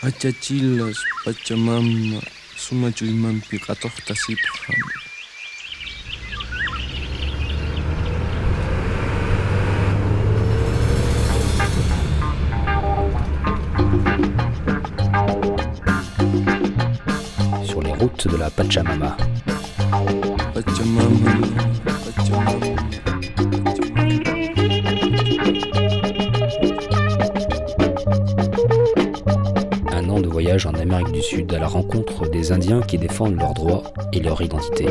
Achachilas Pachamama sumachuymanpi qhatuqtasiphan. Sur les routes de la. Pachamama, Pachamama. Rencontre des Indiens qui défendent leurs droits et leur identité.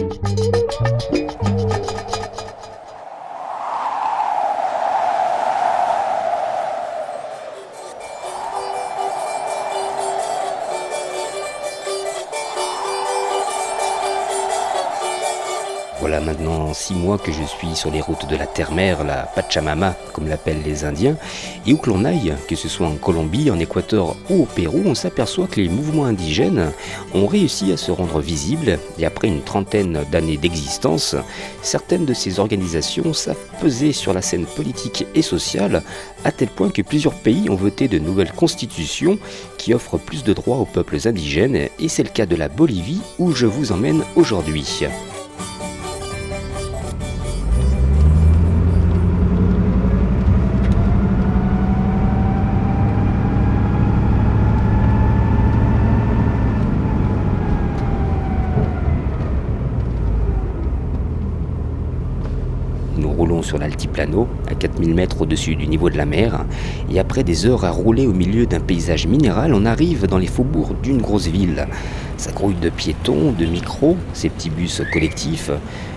Voilà maintenant six mois que je suis sur les routes de la terre-mère, la Pachamama, comme l'appellent les Indiens, et où que l'on aille, que ce soit en Colombie, en Équateur ou au Pérou, on s'aperçoit que les mouvements indigènes ont réussi à se rendre visibles, et après une trentaine d'années d'existence, certaines de ces organisations savent peser sur la scène politique et sociale, à tel point que plusieurs pays ont voté de nouvelles constitutions qui offrent plus de droits aux peuples indigènes, et c'est le cas de la Bolivie, où je vous emmène aujourd'hui. Sur l'altiplano, à 4000 mètres au-dessus du niveau de la mer, et après des heures à rouler au milieu d'un paysage minéral, on arrive dans les faubourgs d'une grosse ville. Ça grouille de piétons, de micros, ces petits bus collectifs.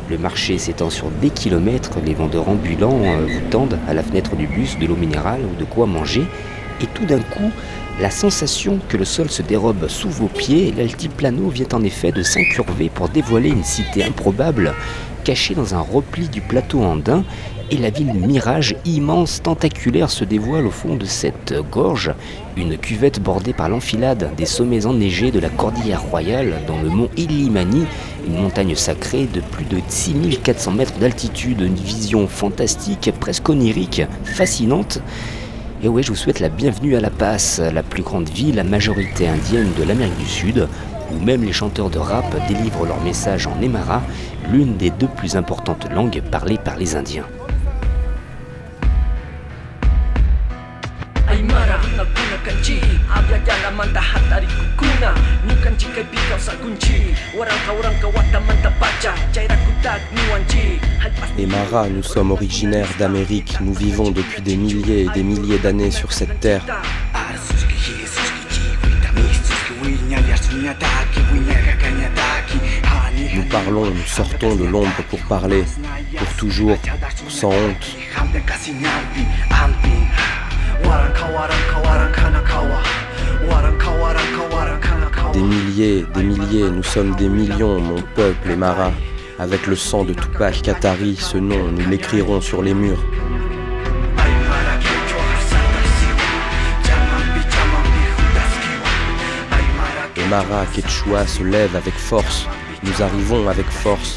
Le marché s'étend sur des kilomètres, les vendeurs ambulants euh, vous tendent à la fenêtre du bus de l'eau minérale ou de quoi manger, et tout d'un coup, la sensation que le sol se dérobe sous vos pieds, l'altiplano vient en effet de s'incurver pour dévoiler une cité improbable cachée dans un repli du plateau andin, et la ville mirage immense, tentaculaire se dévoile au fond de cette gorge, une cuvette bordée par l'enfilade des sommets enneigés de la Cordillère Royale dans le mont Illimani, une montagne sacrée de plus de 6400 mètres d'altitude, une vision fantastique, presque onirique, fascinante. Et oui, je vous souhaite la bienvenue à La Paz, la plus grande ville à majorité indienne de l'Amérique du Sud, où même les chanteurs de rap délivrent leur message en Aymara, l'une des deux plus importantes langues parlées par les Indiens. Aymara, nous sommes originaires d'Amérique, nous vivons depuis des milliers et des milliers d'années sur cette terre. Nous parlons, nous sortons de l'ombre pour parler, pour toujours, sans honte. Des milliers, des milliers, nous sommes des millions, mon peuple Aymara. Avec le sang de Tupac Katari, ce nom, nous l'écrirons sur les murs. Aymara Quechua se lève avec force. Nous arrivons avec force.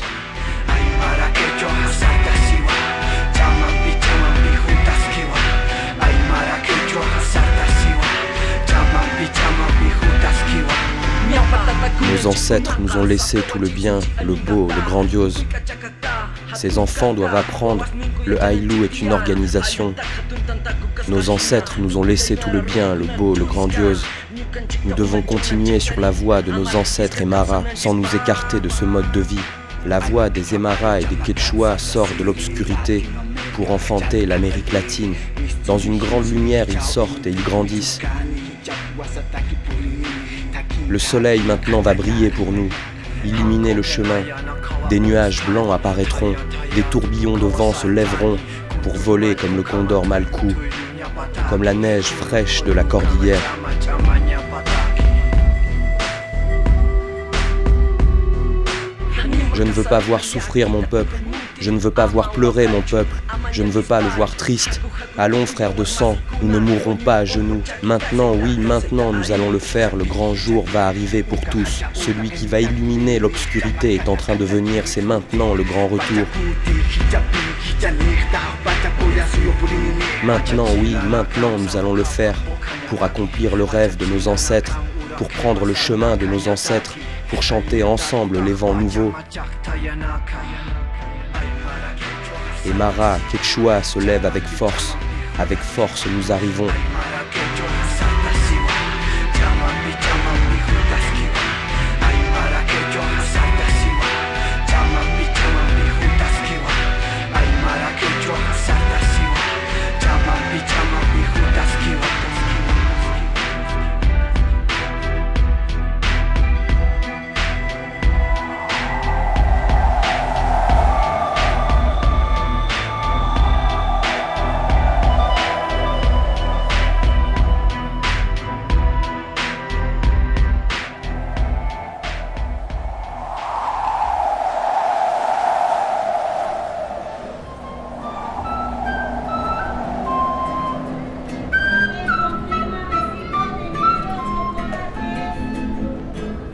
Nos ancêtres nous ont laissé tout le bien, le beau, le grandiose. Ces enfants doivent apprendre, le Haïlou est une organisation. Nos ancêtres nous ont laissé tout le bien, le beau, le grandiose. Nous devons continuer sur la voie de nos ancêtres Aymara sans nous écarter de ce mode de vie. La voie des Aymara et des Quechua sort de l'obscurité pour enfanter l'Amérique latine. Dans une grande lumière, ils sortent et ils grandissent. Le soleil maintenant va briller pour nous, illuminer le chemin. Des nuages blancs apparaîtront, des tourbillons de vent se lèveront pour voler comme le condor malcou, comme la neige fraîche de la cordillère. Je ne veux pas voir souffrir mon peuple, je ne veux pas voir pleurer mon peuple, je ne veux pas le voir triste. Allons frères de sang, nous ne mourrons pas à genoux. Maintenant, oui, maintenant nous allons le faire, le grand jour va arriver pour tous. Celui qui va illuminer l'obscurité est en train de venir, c'est maintenant le grand retour. Maintenant, oui, maintenant, nous allons le faire pour accomplir le rêve de nos ancêtres, pour prendre le chemin de nos ancêtres, pour chanter ensemble les vents nouveaux. Et Mara, Quechua se lève avec force. Avec force, nous arrivons.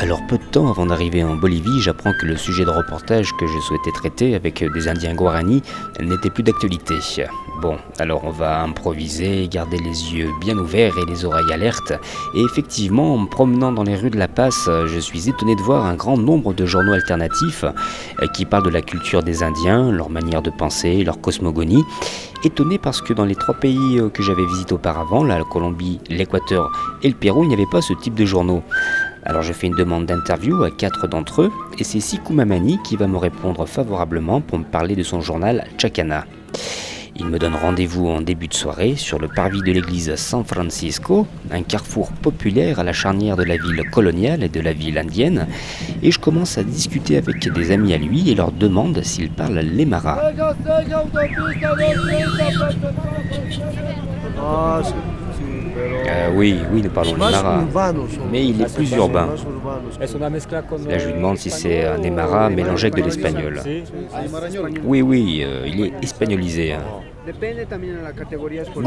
Alors peu de temps avant d'arriver en Bolivie, j'apprends que le sujet de reportage que je souhaitais traiter avec des Indiens Guarani n'était plus d'actualité. Bon, alors on va improviser, garder les yeux bien ouverts et les oreilles alertes. Et effectivement, en me promenant dans les rues de La Paz, je suis étonné de voir un grand nombre de journaux alternatifs qui parlent de la culture des Indiens, leur manière de penser, leur cosmogonie. Étonné parce que dans les trois pays que j'avais visités auparavant, la Colombie, l'Équateur et le Pérou, il n'y avait pas ce type de journaux. Alors je fais une demande d'interview à quatre d'entre eux et c'est Sikou Mamani qui va me répondre favorablement pour me parler de son journal Chacana. Il me donne rendez-vous en début de soirée sur le parvis de l'église San Francisco, un carrefour populaire à la charnière de la ville coloniale et de la ville indienne, et je commence à discuter avec des amis à lui et leur demande s'ils parlent l'Emara. Euh, oui, oui, nous parlons l'Emara, mais il est plus urbain. Là, je lui demande si c'est un Emara mélangé avec de l'espagnol. Oui, oui, euh, il est espagnolisé. hein.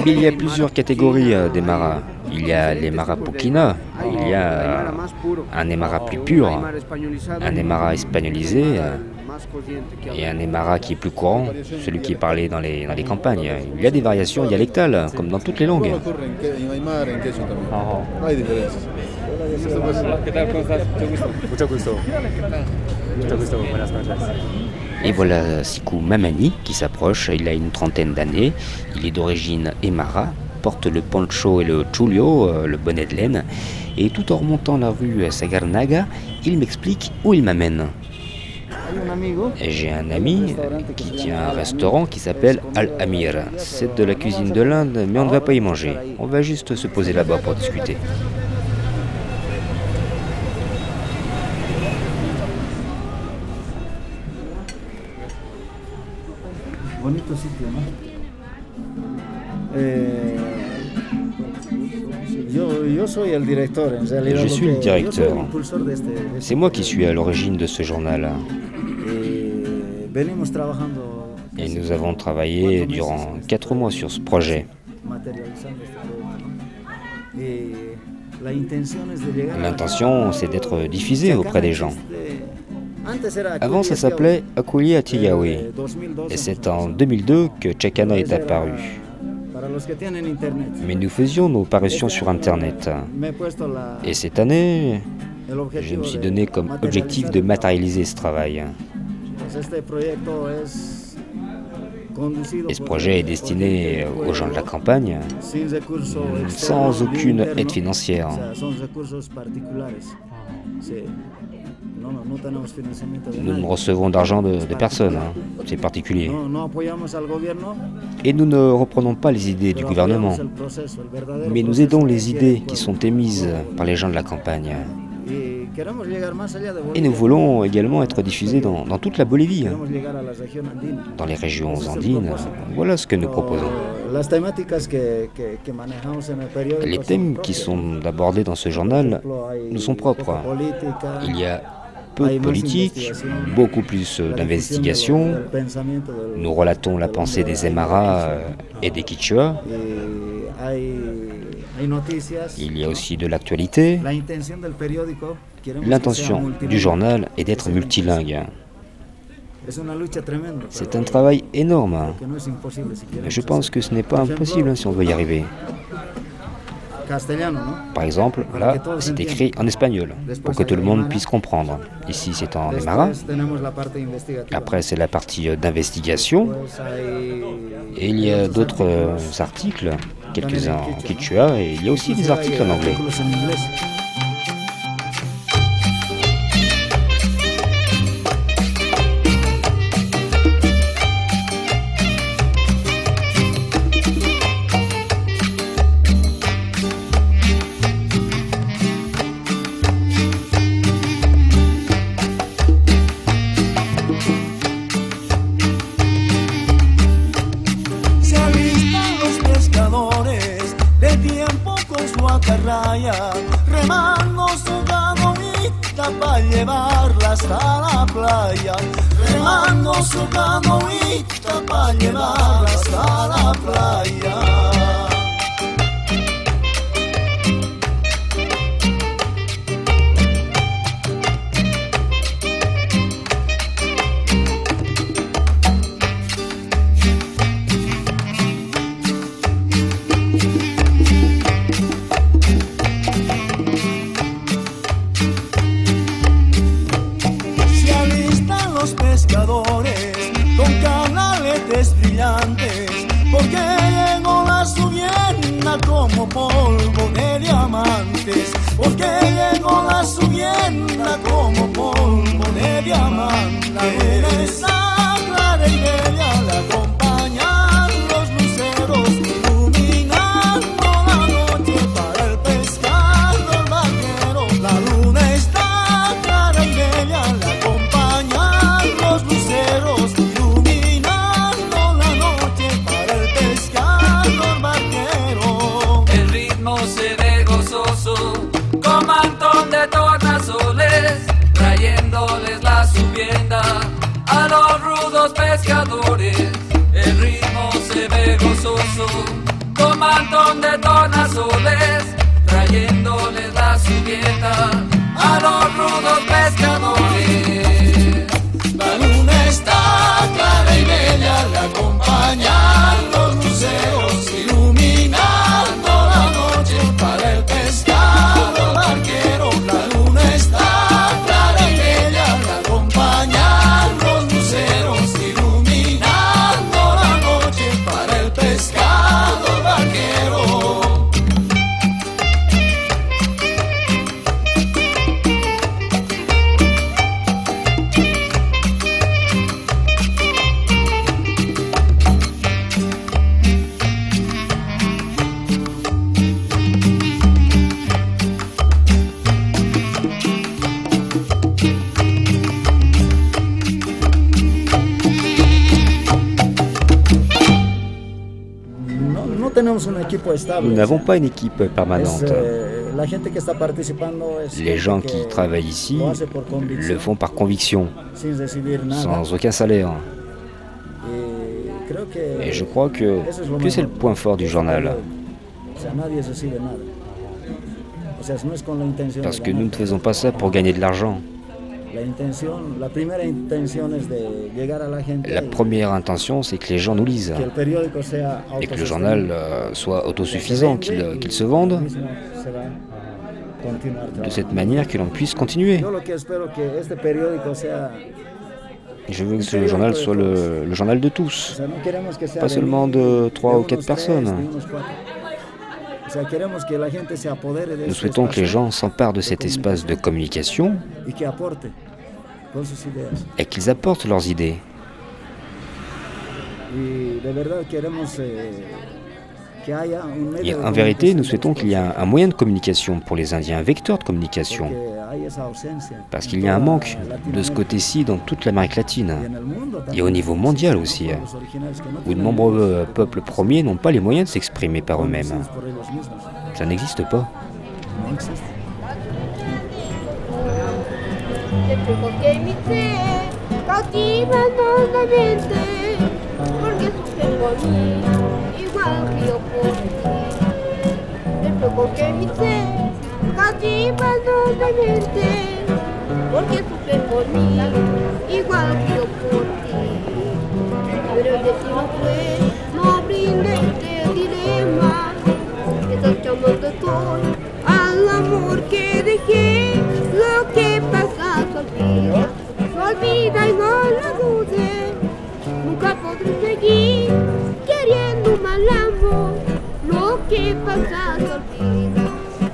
Mais il y a plusieurs catégories euh, d'Emara. Il y a l'Emara Pukina, il y a euh, un Emara plus pur, un Emara espagnolisé euh, et un Emara qui est plus courant, celui qui est parlé dans les, dans les campagnes. Il y a des variations dialectales, comme dans toutes les langues. Et voilà Sikou Mamani qui s'approche, il a une trentaine d'années, il est d'origine Emara, porte le poncho et le chulio, euh, le bonnet de laine, et tout en remontant la rue Sagarnaga, il m'explique où il m'amène. Et J'ai un ami qui tient un restaurant qui s'appelle Al Amir. C'est de la cuisine de l'Inde, mais on ne va pas y manger. On va juste se poser là-bas pour discuter. Bonito sitio, ¿no? Eh, Je suis le directeur. C'est moi qui suis à l'origine de ce journal. Eh, Et nous avons travaillé durant quatre mois sur ce projet. Eh, L'intention, c'est d'être diffusé auprès des gens. Avant, ça s'appelait Akulia Tiyawi. Eh, 2012 Et c'est en a- 2002 que Chakana est apparu. Mais nous faisions nos parutions sur Internet. Et cette année, je me suis donné comme objectif de matérialiser ce travail. Et ce projet est destiné aux gens de la campagne, sans aucune aide financière. Nous ne recevons d'argent de, de personne, hein. c'est particulier. Et nous ne reprenons pas les idées du gouvernement, mais nous aidons les idées qui sont émises par les gens de la campagne. Et nous voulons également être diffusés dans, dans toute la Bolivie, dans les régions andines. Voilà ce que nous proposons. Les thèmes qui sont abordés dans ce journal nous sont propres. Il y a peu de politique, beaucoup plus euh, d'investigation. Nous relatons la pensée des Aymara euh, et des Quichua. Il y a aussi de l'actualité. L'intention du journal est d'être multilingue. C'est un travail énorme. hein. Mais queremos je pense que ce n'est pas impossible hein, si on veut y arriver. Par exemple, là, c'est écrit en espagnol, pour que tout le monde puisse comprendre. Ici, c'est en aymara. Après, c'est la partie euh, d'investigation. Et il y a d'autres euh, articles, quelques-uns en quichua, et il y a aussi des articles en anglais. Remando su canoita para llevarla hasta la playa. Se polvo de diamantes, porque llegó la subienda como polvo de diamantes. Trayéndoles la subienda a los rudos pescadores. El ritmo se ve gozoso, con mantón de tornasoles, trayéndoles la subienda a los rudos pescadores. La luna está clara y bella, la acompañan los luceros Nous n'avons pas une équipe permanente. eh, Les gens qui travaillent ici le font par conviction, sans aucun salaire. Et je crois que, que c'est le point fort du journal. Parce que nous ne faisons pas ça pour gagner de l'argent. La intención, la primera intención es de llegar a la gente La y première intention, c'est que les gens nous lisent et que le journal euh, soit autosuffisant, qu'il Se vende qu'il se vende de cette manière que l'on puisse continuer. Je veux que ce journal soit le, le journal de tous. Pas seulement de trois ou quatre personnes. Nous souhaitons que les gens s'emparent de cet espace de communication et qu'ils apportent leurs idées. Et en vérité, nous souhaitons qu'il y ait un, moyen de communication pour les Indiens, un vecteur de communication. Parce qu'il y a un manque de ce côté-ci dans toute l'Amérique latine. Et au niveau mondial aussi, où de nombreux euh, peuples premiers n'ont pas les moyens de s'exprimer par eux-mêmes. Ça n'existe pas. Porque sufre por ti. Después porque mi fe cautiva nuevamente, porque sufren por mí, igual que yo por ti. Pero el destino fue, no brinde este dilema, estás llamando estoy al amor que dejé, lo que pasa se olvida, se olvida y no lo dudes, nunca podré seguir queriendo un mal amor, lo que pasa se olvida,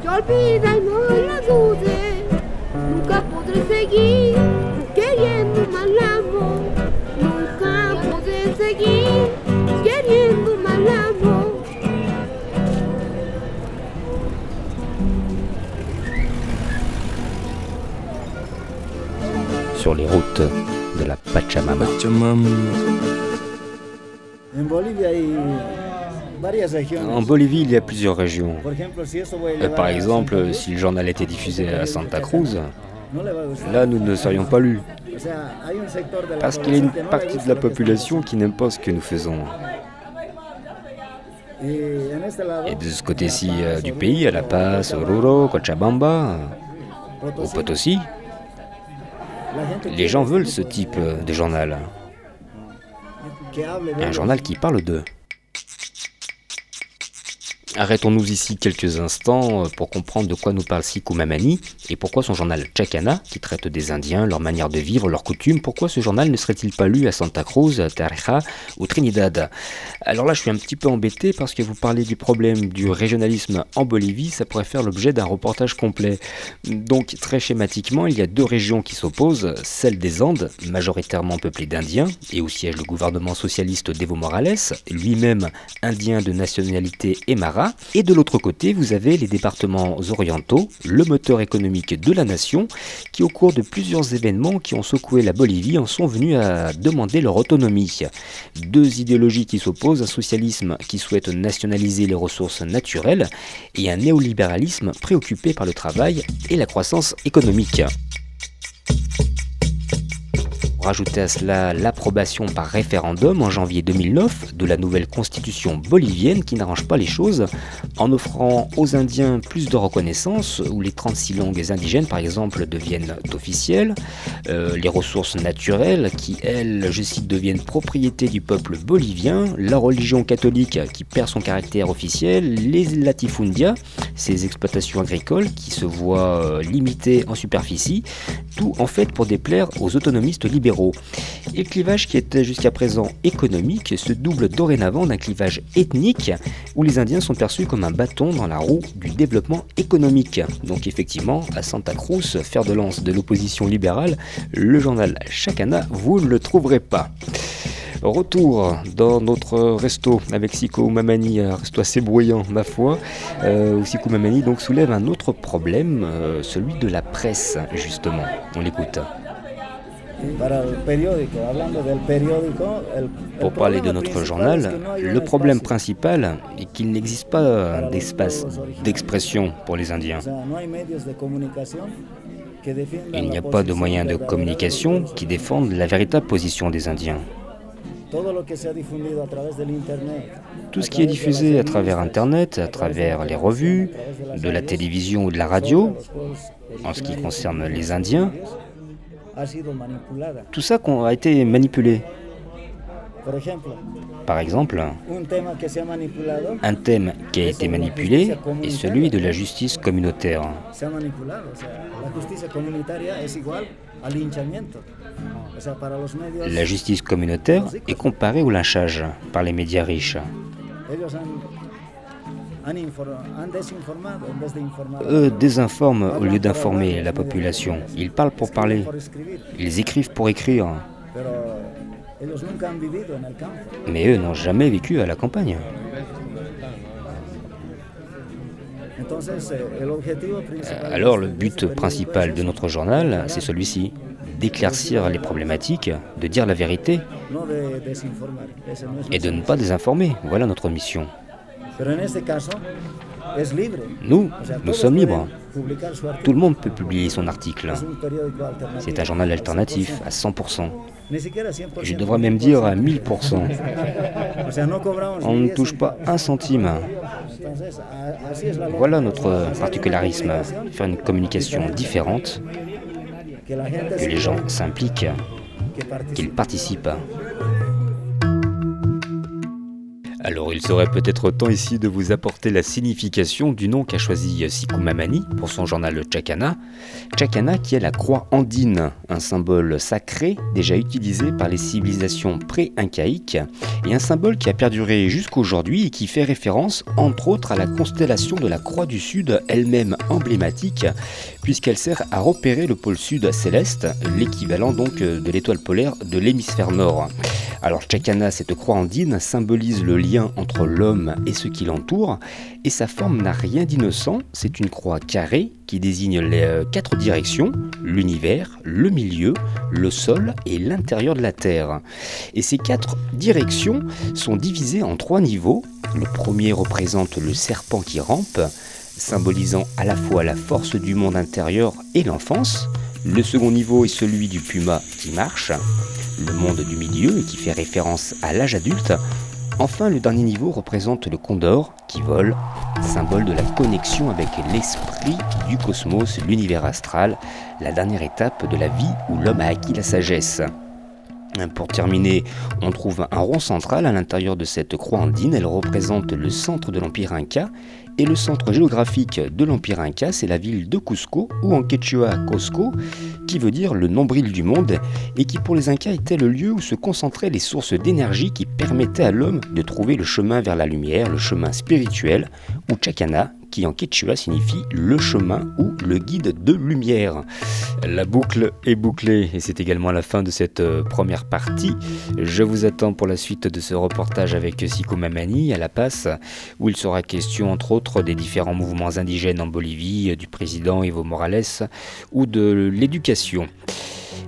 se olvida y no lo dudes, nunca podré seguir queriendo un mal amor, nunca podré seguir queriendo un mal amor. Sur les routes de la Pachamama. Pachamama. En Bolivie, il y a plusieurs régions. Euh, Par exemple, si le journal était diffusé à Santa Cruz, là, nous ne serions pas lus. Parce qu'il y a une partie de la population qui n'aime pas ce que nous faisons. Et de ce côté-ci euh, du pays, à La Paz, Oruro, Cochabamba, au Potosí, Potosi, les gens veulent ce type euh, de journal. De Un journal qui parle d'eux. Arrêtons-nous ici quelques instants euh, pour comprendre de quoi nous parle Sikou Mamani et pourquoi son journal Chacana, qui traite des Indiens, leur manière de vivre, leurs coutumes, pourquoi ce journal ne serait-il pas lu à Santa Cruz, à Tarija ou Trinidad? Alors là, je suis un petit peu embêté parce que vous parlez du problème du régionalisme en Bolivie, ça pourrait faire l'objet d'un reportage complet. Donc, très schématiquement, il y a deux régions qui s'opposent, celle des Andes, majoritairement peuplée d'Indiens, et où siège le gouvernement socialiste d'Evo Morales, lui-même indien de nationalité Et de l'autre côté, vous avez les départements orientaux, le moteur économique de la nation, qui au cours de plusieurs événements qui ont secoué la Bolivie en sont venus à demander leur autonomie. Deux idéologies qui s'opposent, un socialisme qui souhaite nationaliser les ressources naturelles et un néolibéralisme préoccupé par le travail et la croissance économique. Rajouter à cela l'approbation par référendum en janvier 2009 de la nouvelle constitution bolivienne qui n'arrange pas les choses en offrant aux Indiens plus de reconnaissance, où les 36 langues indigènes par exemple deviennent officielles, euh, les ressources naturelles qui elles, je cite, deviennent propriété du peuple bolivien, la religion catholique qui perd son caractère officiel, les latifundia, ces exploitations agricoles qui se voient euh, limitées en superficie, tout en fait pour déplaire aux autonomistes libéraux. Et le clivage qui était jusqu'à présent économique se double dorénavant d'un clivage ethnique où les Indiens sont perçus comme un bâton dans la roue du développement économique. Donc effectivement, à Santa Cruz, fer de lance de l'opposition libérale, le journal Chacana, vous ne le trouverez pas. Retour dans notre resto avec Siko Mamani, un resto assez bruyant ma foi, euh, où Siko Mamani donc soulève un autre problème, euh, celui de la presse justement. On l'écoute. Pour parler de notre journal, le problème principal est qu'il n'existe pas d'espace d'expression pour les Indiens. Il n'y a pas de moyens de communication qui défendent la véritable position des Indiens. Tout ce qui est diffusé à travers Internet, à travers les revues, de la télévision ou de la radio, en ce qui concerne les Indiens, ha sido manipulada. tout ça a été manipulé. Por ejemplo, Par exemple, un manipulado, thème qui a été manipulé est celui de la justice communautaire. se ha manipulado. O sea, la justicia comunitaria es igual al linchamiento. O sea, para los medios, La justice communautaire est comparée au lynchage par les médias riches. ellos han, Eux désinforment au lieu d'informer la population. Ils parlent pour parler. Ils écrivent pour écrire. Mais eux n'ont jamais vécu à la campagne. Eh, principal Alors le but principal de notre journal, c'est celui-ci, d'éclaircir les problématiques, de dire la vérité et de ne pas désinformer. Voilà notre mission. Pero en este caso es libre. Nous, O sea, nous sommes libres. Tout le monde peut publier son article. C'est un journal al alternatif 100%. à 100%. Ni siquiera 100%. Je devrais même dire à 1000%. O sea, no cobramos On ne 10 touche pas un centime. Voilà notre particularisme, faire une communication différente, que les gens implique, s'impliquent, qu'ils participent. Alors il serait peut-être temps ici de vous apporter la signification du nom qu'a choisi Sikumamani pour son journal Chakana. Chakana qui est la croix andine, un symbole sacré déjà utilisé par les civilisations pré-incaïques et un symbole qui a perduré jusqu'aujourd'hui et qui fait référence entre autres à la constellation de la croix du Sud, elle-même emblématique puisqu'elle sert à repérer le pôle sud céleste, l'équivalent donc de l'étoile polaire de l'hémisphère nord. Alors Chakana, cette croix andine, symbolise le lien entre l'homme et ce qui l'entoure, et sa forme n'a rien d'innocent, c'est une croix carrée qui désigne les euh, quatre directions, l'univers, le milieu, le sol et l'intérieur de la Terre. Et ces quatre directions sont divisées en trois niveaux. Le premier représente le serpent qui rampe, symbolisant à la fois la force du monde intérieur et l'enfance. Le second niveau est celui du puma qui marche, le monde du milieu qui fait référence à l'âge adulte. Enfin, le dernier niveau représente le condor qui vole, symbole de la connexion avec l'esprit du cosmos, l'univers astral, la dernière étape de la vie où l'homme a acquis la sagesse. Pour terminer, on trouve un rond central à l'intérieur de cette croix andine. Elle représente le centre de l'Empire Inca. Et le centre géographique de l'Empire Inca, c'est la ville de Cusco, ou en quechua Cusco, qui veut dire le nombril du monde, et qui pour les Incas était le lieu où se concentraient les sources d'énergie qui permettaient à l'homme de trouver le chemin vers la lumière, le chemin spirituel, ou Chacana, en quechua signifie le chemin ou le guide de lumière. La boucle est bouclée et c'est également la fin de cette euh, première partie. Je vous attends pour la suite de ce reportage avec Siko Mamani à La Passe, où il sera question entre autres des différents mouvements indigènes en Bolivie, du président Evo Morales ou de l'éducation.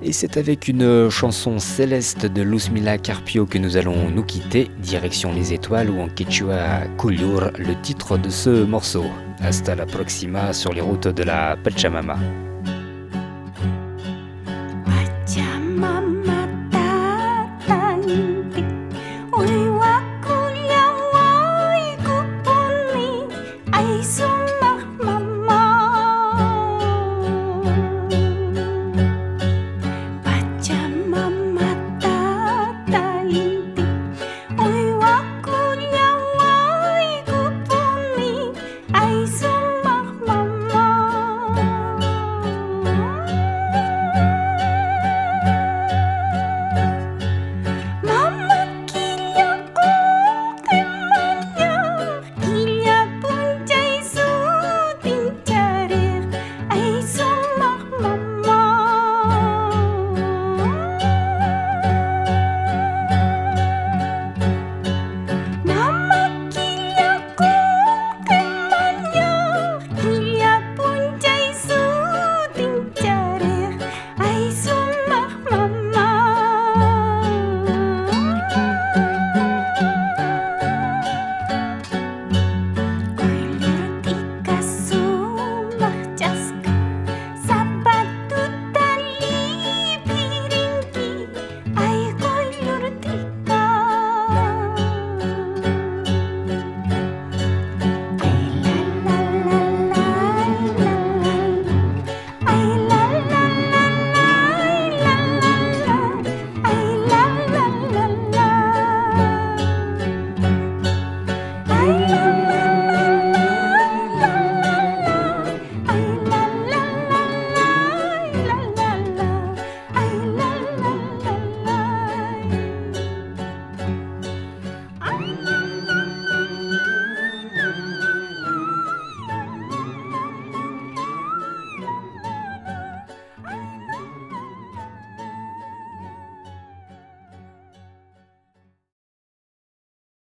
Et c'est avec une chanson céleste de Luzmila Carpio que nous allons nous quitter, direction les étoiles ou en quechua Kulur, le titre de ce morceau. Hasta la proxima sur les routes de la Pachamama.